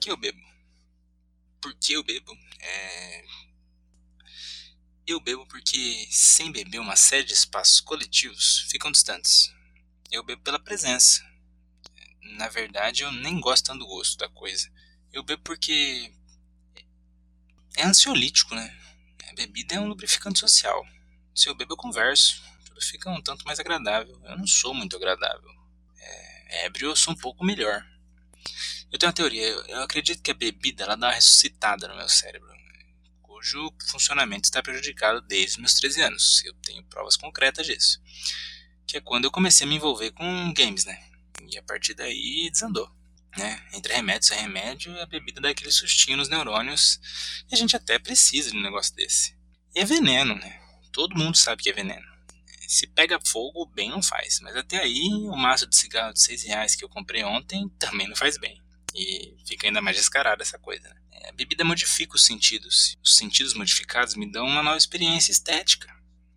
que eu bebo? Por que eu bebo? É... Eu bebo porque, sem beber, uma série de espaços coletivos ficam distantes. Eu bebo pela presença. Na verdade, eu nem gosto tanto do gosto da coisa. Eu bebo porque é ansiolítico, né? A bebida é um lubrificante social. Se eu bebo, eu converso. Tudo fica um tanto mais agradável. Eu não sou muito agradável. É, ébrio, eu sou um pouco melhor. Eu tenho uma teoria. Eu acredito que a bebida ela dá uma ressuscitada no meu cérebro, cujo funcionamento está prejudicado desde meus 13 anos. Eu tenho provas concretas disso. Que é quando eu comecei a me envolver com games, né? E a partir daí desandou. Né? Entre remédio e remédio, a bebida dá aquele sustinho nos neurônios. E a gente até precisa de um negócio desse. E é veneno, né? Todo mundo sabe que é veneno. Se pega fogo, bem não faz. Mas até aí, o maço de cigarro de 6 reais que eu comprei ontem também não faz bem. E fica ainda mais descarada essa coisa. Né? É, a bebida modifica os sentidos. Os sentidos modificados me dão uma nova experiência estética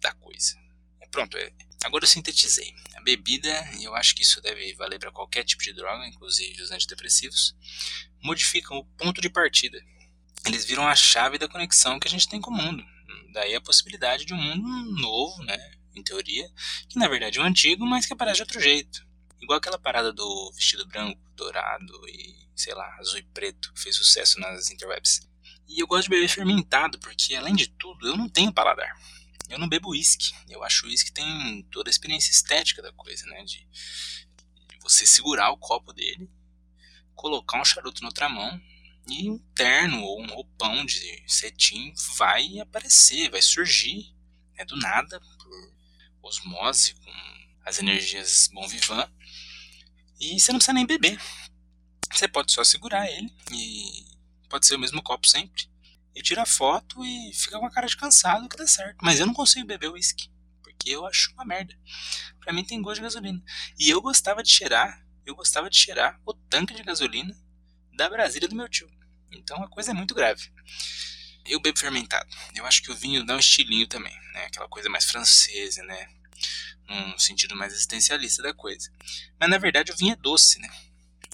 da coisa. É, pronto, é, agora eu sintetizei. A bebida, e eu acho que isso deve valer para qualquer tipo de droga, inclusive os antidepressivos, modificam o ponto de partida. Eles viram a chave da conexão que a gente tem com o mundo. Daí a possibilidade de um mundo novo, né? Em teoria, que na verdade é um antigo, mas que aparece de outro jeito. Igual aquela parada do vestido branco, dourado e, sei lá, azul e preto, que fez sucesso nas interwebs. E eu gosto de beber fermentado, porque além de tudo, eu não tenho paladar. Eu não bebo uísque. Eu acho o uísque tem toda a experiência estética da coisa, né? De, de você segurar o copo dele, colocar um charuto na outra mão e um terno ou um roupão de cetim vai aparecer, vai surgir né, do nada, por osmose, com as energias bom vivant, e você não precisa nem beber. Você pode só segurar ele e pode ser o mesmo copo sempre. E tira foto e fica com a cara de cansado que dá certo. Mas eu não consigo beber uísque, porque eu acho uma merda. Pra mim tem gosto de gasolina. E eu gostava de cheirar, eu gostava de cheirar o tanque de gasolina da Brasília do meu tio. Então a coisa é muito grave. Eu bebo fermentado. Eu acho que o vinho dá um estilinho também, né? Aquela coisa mais francesa, né? Num sentido mais existencialista da coisa. Mas na verdade o vinho é doce, né?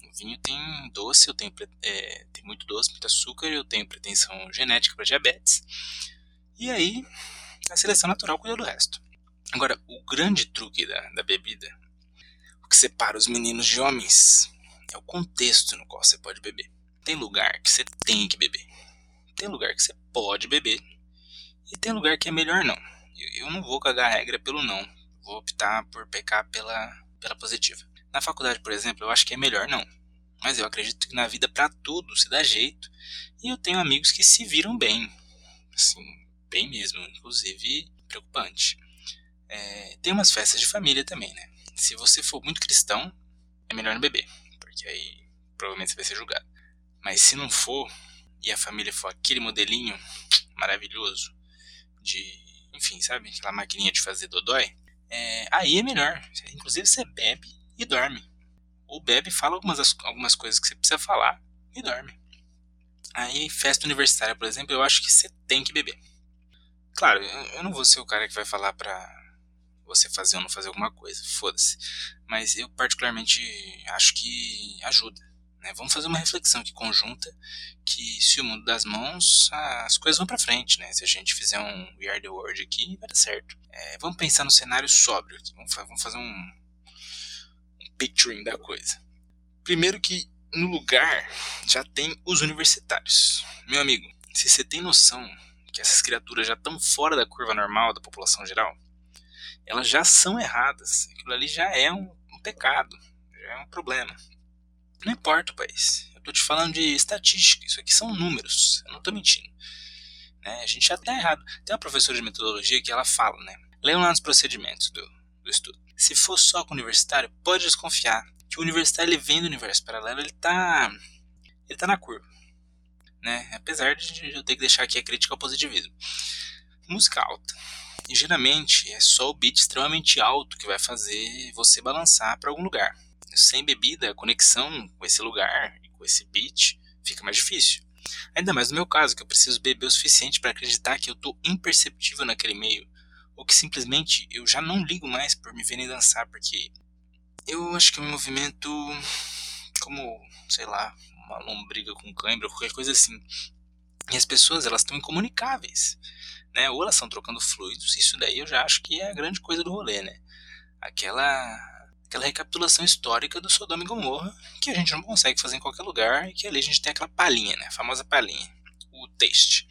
O vinho tem doce, eu tenho é, tem muito doce, muito açúcar, eu tenho pretensão genética para diabetes. E aí a seleção natural cuida do resto. Agora, o grande truque da, da bebida, o que separa os meninos de homens, é o contexto no qual você pode beber. Tem lugar que você tem que beber. Tem lugar que você pode beber. E tem lugar que é melhor não. Eu, não vou cagar a regra pelo não vou optar por pecar pela, pela positiva. Na faculdade, por exemplo, eu acho que é melhor não. Mas eu acredito que na vida para tudo se dá jeito. E eu tenho amigos que se viram bem. Assim, bem mesmo. Inclusive, preocupante. É, tem umas festas de família também, né? Se você for muito cristão, é melhor não beber. Porque aí provavelmente você vai ser julgado. Mas se não for, e a família for aquele modelinho maravilhoso de, enfim, sabe? Aquela maquininha de fazer dodói, é, aí é melhor. Inclusive você bebe e dorme. Ou bebe fala algumas, algumas coisas que você precisa falar e dorme. Aí, festa universitária, por exemplo, eu acho que você tem que beber. Claro, eu não vou ser o cara que vai falar pra você fazer ou não fazer alguma coisa, foda-se. Mas eu, particularmente, acho que ajuda. Né? Vamos fazer uma reflexão aqui conjunta que se o mundo das mãos, as coisas vão para frente, né? Se a gente fizer um We Are The World aqui, vai dar certo. É, vamos pensar no cenário sóbrio aqui, vamos, vamos fazer um, um picturing da coisa. Primeiro que no lugar já tem os universitários. Meu amigo, se você tem noção que essas criaturas já estão fora da curva normal da população geral, elas já são erradas. Aquilo ali já é um, um pecado, já é um problema. Não importa o país. Eu tô te falando de estatística. Isso aqui são números. Eu não tô mentindo. Né? A gente já tá errado. Tem uma professora de metodologia que ela fala, né? Leiam lá nos procedimentos do, do estudo. Se for só com o universitário, pode desconfiar que o universitário ele vem do universo paralelo, ele tá ele tá na curva, né? Apesar de eu ter que deixar aqui a crítica ao positivismo. Música alta. E geralmente é só o beat extremamente alto que vai fazer você balançar para algum lugar sem bebida, a conexão com esse lugar com esse beat fica mais difícil. Ainda mais no meu caso, que eu preciso beber o suficiente para acreditar que eu estou imperceptível naquele meio, ou que simplesmente eu já não ligo mais por me verem dançar, porque eu acho que o movimento, como, sei lá, uma lombriga com cãibra, qualquer coisa assim. E as pessoas elas estão incomunicáveis, né? Ou elas estão trocando fluidos. Isso daí eu já acho que é a grande coisa do rolê, né? Aquela aquela recapitulação histórica do Sodoma e Gomorra, que a gente não consegue fazer em qualquer lugar, e que ali a gente tem aquela palhinha, né? A famosa palhinha, o taste.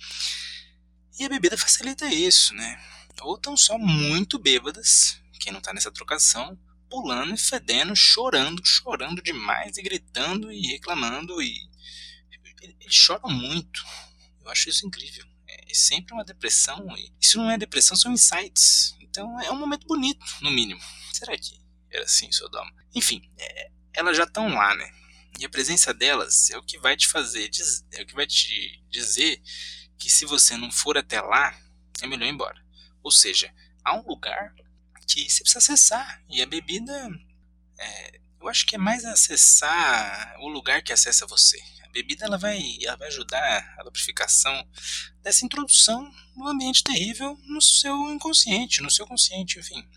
E a bebida facilita isso, né? Ou estão só muito bêbadas, quem não tá nessa trocação, pulando e fedendo, chorando, chorando demais e gritando e reclamando e eles choram muito. Eu acho isso incrível. É sempre uma depressão e se não é depressão são insights. Então é um momento bonito, no mínimo. Será que era assim Sodoma? Enfim, é, elas já estão lá, né? E a presença delas é o que vai te fazer, é o que vai te dizer que se você não for até lá, é melhor ir embora. Ou seja, há um lugar que você precisa acessar. E a bebida, é, eu acho que é mais acessar o lugar que acessa você. A bebida ela vai, ela vai ajudar a lubrificação dessa introdução no ambiente terrível no seu inconsciente, no seu consciente, enfim.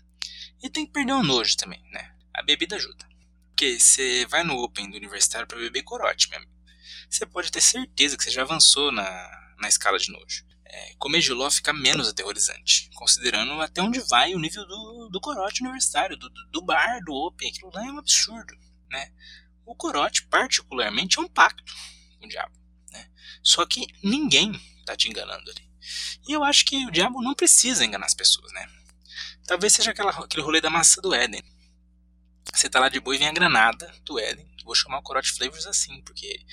E tem que perder o nojo também, né? A bebida ajuda. Porque você vai no Open do universitário para beber corote, meu amigo. Você pode ter certeza que você já avançou na, na escala de nojo é, comer giló fica menos aterrorizante, considerando até onde vai o nível do, do corote universitário, do, do bar, do Open, aquilo lá é um absurdo, né? O corote, particularmente, é um pacto com o diabo, né? Só que ninguém tá te enganando ali. E eu acho que o diabo não precisa enganar as pessoas, né? Talvez seja aquela, aquele rolê da massa do Éden. Você tá lá de boa e vem a granada do Éden. Vou chamar o Corote Flavors assim, porque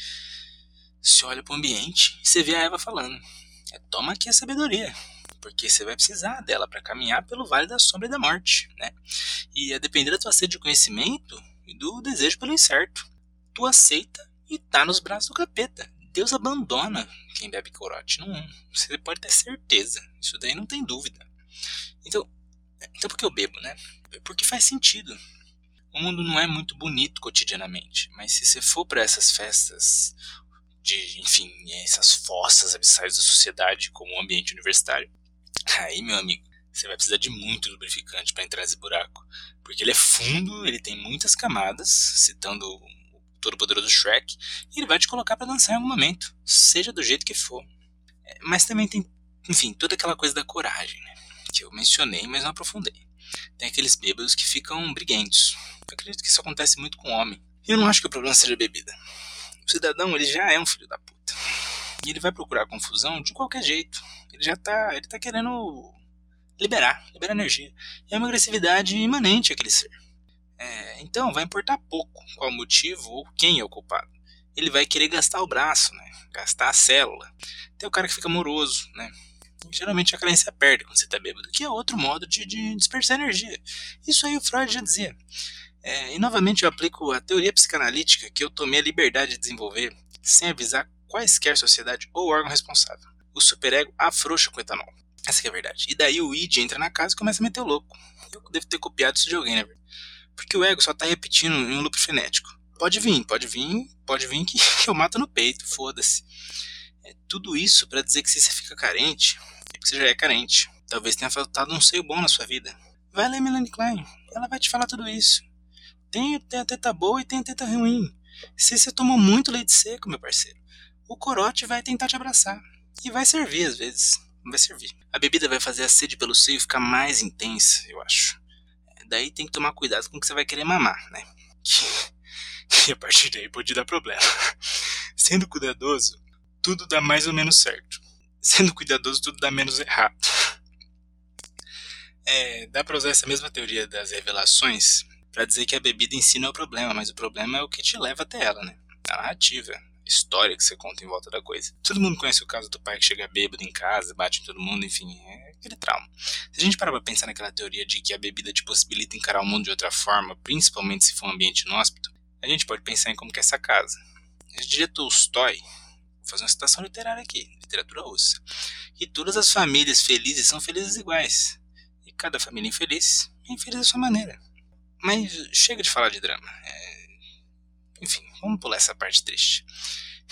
se olha pro ambiente e você vê a Eva falando é, toma aqui a sabedoria, porque você vai precisar dela para caminhar pelo vale da sombra e da morte, né? E a depender da tua sede de conhecimento e do desejo pelo incerto, tu aceita e tá nos braços do capeta. Deus abandona quem bebe corote. Não, você pode ter certeza. Isso daí não tem dúvida. Então, então por que eu bebo, né? Porque faz sentido. O mundo não é muito bonito cotidianamente, mas se você for para essas festas de, enfim, essas fossas abissais da sociedade como o ambiente universitário. Aí, meu amigo, você vai precisar de muito lubrificante para entrar nesse buraco, porque ele é fundo, ele tem muitas camadas, citando o todo-poderoso Shrek, e ele vai te colocar para dançar em algum momento, seja do jeito que for. É, mas também tem, enfim, toda aquela coisa da coragem, né? Que eu mencionei, mas não aprofundei. Tem aqueles bêbados que ficam briguentos. Eu acredito que isso acontece muito com o homem. E eu não acho que o problema seja bebida. O cidadão, ele já é um filho da puta. E ele vai procurar confusão de qualquer jeito. Ele já tá, ele tá querendo liberar, liberar energia. É uma agressividade imanente aquele ser. É, então, vai importar pouco qual motivo ou quem é o culpado. Ele vai querer gastar o braço, né? gastar a célula. Tem o cara que fica moroso, né? Geralmente a carência perde quando você está bêbado, que é outro modo de, de dispersar energia. Isso aí o Freud já dizia. É, e novamente eu aplico a teoria psicanalítica que eu tomei a liberdade de desenvolver sem avisar quaisquer sociedade ou órgão responsável. O superego afrouxa com etanol. Essa é a verdade. E daí o id entra na casa e começa a meter o louco. Eu devo ter copiado isso de alguém, né? Porque o ego só tá repetindo em um loop frenético. Pode vir, pode vir, pode vir que eu mato no peito, foda-se. É tudo isso para dizer que se você fica carente, é porque você já é carente. Talvez tenha faltado um seio bom na sua vida. Vai ler Melanie Klein, ela vai te falar tudo isso. Tem, a teta boa e tem a teta ruim. Se você tomou muito leite seco, meu parceiro, o corote vai tentar te abraçar. E vai servir às vezes. Vai servir. A bebida vai fazer a sede pelo seio ficar mais intensa, eu acho. Daí tem que tomar cuidado com o que você vai querer mamar, né? E a partir daí pode dar problema. Sendo cuidadoso, tudo dá mais ou menos certo. Sendo cuidadoso, tudo dá menos errado. É, dá pra usar essa mesma teoria das revelações para dizer que a bebida em si não é o problema, mas o problema é o que te leva até ela, né? A narrativa, a história que você conta em volta da coisa. Todo mundo conhece o caso do pai que chega bêbado em casa, bate em todo mundo, enfim, é aquele trauma. Se a gente parar pra pensar naquela teoria de que a bebida te possibilita encarar o mundo de outra forma, principalmente se for um ambiente inóspito, a gente pode pensar em como que é essa casa. Gente diria Tolstói, vou fazer uma citação literária aqui, literatura russa, que todas as famílias felizes são felizes iguais, e cada família infeliz é infeliz da sua maneira. Mas chega de falar de drama. É... Enfim, vamos pular essa parte triste.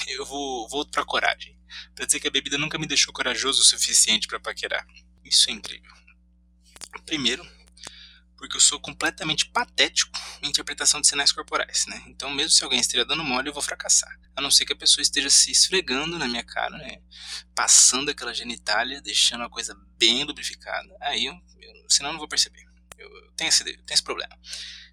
Eu vou volto pra coragem. Pra dizer que a bebida nunca me deixou corajoso o suficiente para paquerar. Isso é incrível. Primeiro, porque eu sou completamente patético em interpretação de sinais corporais, né? Então, mesmo se alguém esteja dando mole, eu vou fracassar. A não ser que a pessoa esteja se esfregando na minha cara, né? Passando aquela genitália, deixando a coisa bem lubrificada. Aí, eu, eu, senão eu não vou perceber. Eu, eu tenho, esse, eu tenho esse problema.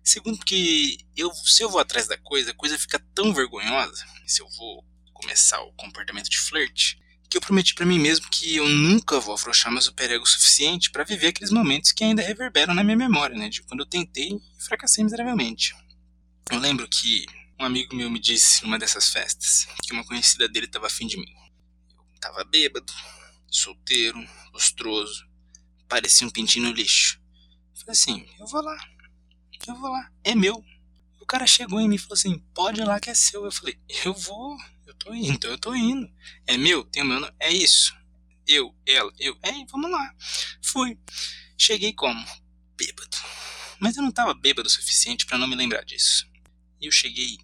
Segundo, que eu, se eu vou atrás da coisa, a coisa fica tão vergonhosa. Se eu vou começar o comportamento de flerte, que eu prometi para mim mesmo que eu nunca vou afrouxar meu superego o suficiente para viver aqueles momentos que ainda reverberam na minha memória, né? De quando eu tentei e fracassei miseravelmente. Eu lembro que um amigo meu me disse numa dessas festas que uma conhecida dele estava afim de mim. Eu tava bêbado, solteiro, lustroso, parecia um pintinho no lixo. falei assim: eu vou lá, eu vou lá, é meu. O cara chegou em mim e falou assim: pode ir lá que é seu. Eu falei: eu vou, eu tô indo, eu tô indo. É meu, tem o meu nome. É isso. Eu, ela, eu. É, vamos lá. Fui. Cheguei como? Bêbado. Mas eu não tava bêbado o suficiente para não me lembrar disso. E eu cheguei,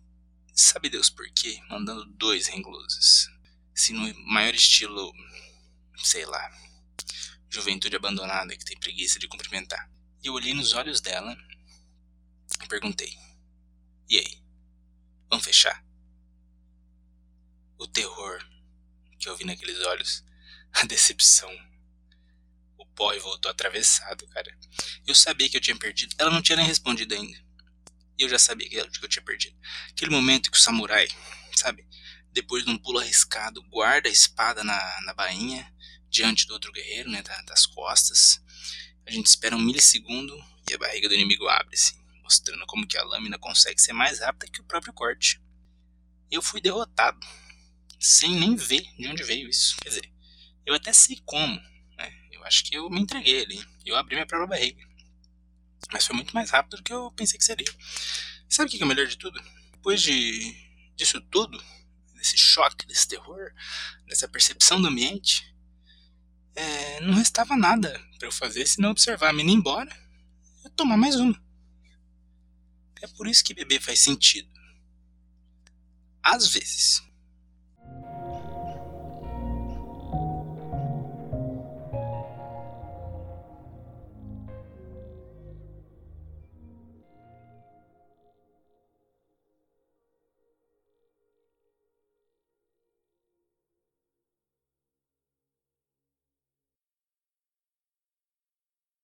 sabe Deus por quê? Mandando dois rengloses. Se no maior estilo, sei lá, juventude abandonada que tem preguiça de cumprimentar. E eu olhei nos olhos dela e perguntei: E aí? Vamos fechar? O terror que eu vi naqueles olhos, a decepção. O pó voltou atravessado, cara. Eu sabia que eu tinha perdido. Ela não tinha nem respondido ainda. E eu já sabia que eu tinha perdido. Aquele momento que o samurai, sabe, depois de um pulo arriscado, guarda a espada na, na bainha, diante do outro guerreiro, né, das costas. A gente espera um milissegundo e a barriga do inimigo abre-se, mostrando como que a lâmina consegue ser mais rápida que o próprio corte. Eu fui derrotado sem nem ver de onde veio isso. Quer dizer, eu até sei como, né? Eu acho que eu me entreguei ali. Eu abri minha própria barriga. Mas foi muito mais rápido do que eu pensei que seria. Sabe o que é o melhor de tudo? Depois de, disso tudo, desse choque, desse terror, dessa percepção do ambiente, é, não restava nada para eu fazer senão observar a menina embora e tomar mais uma. É por isso que beber faz sentido. Às vezes.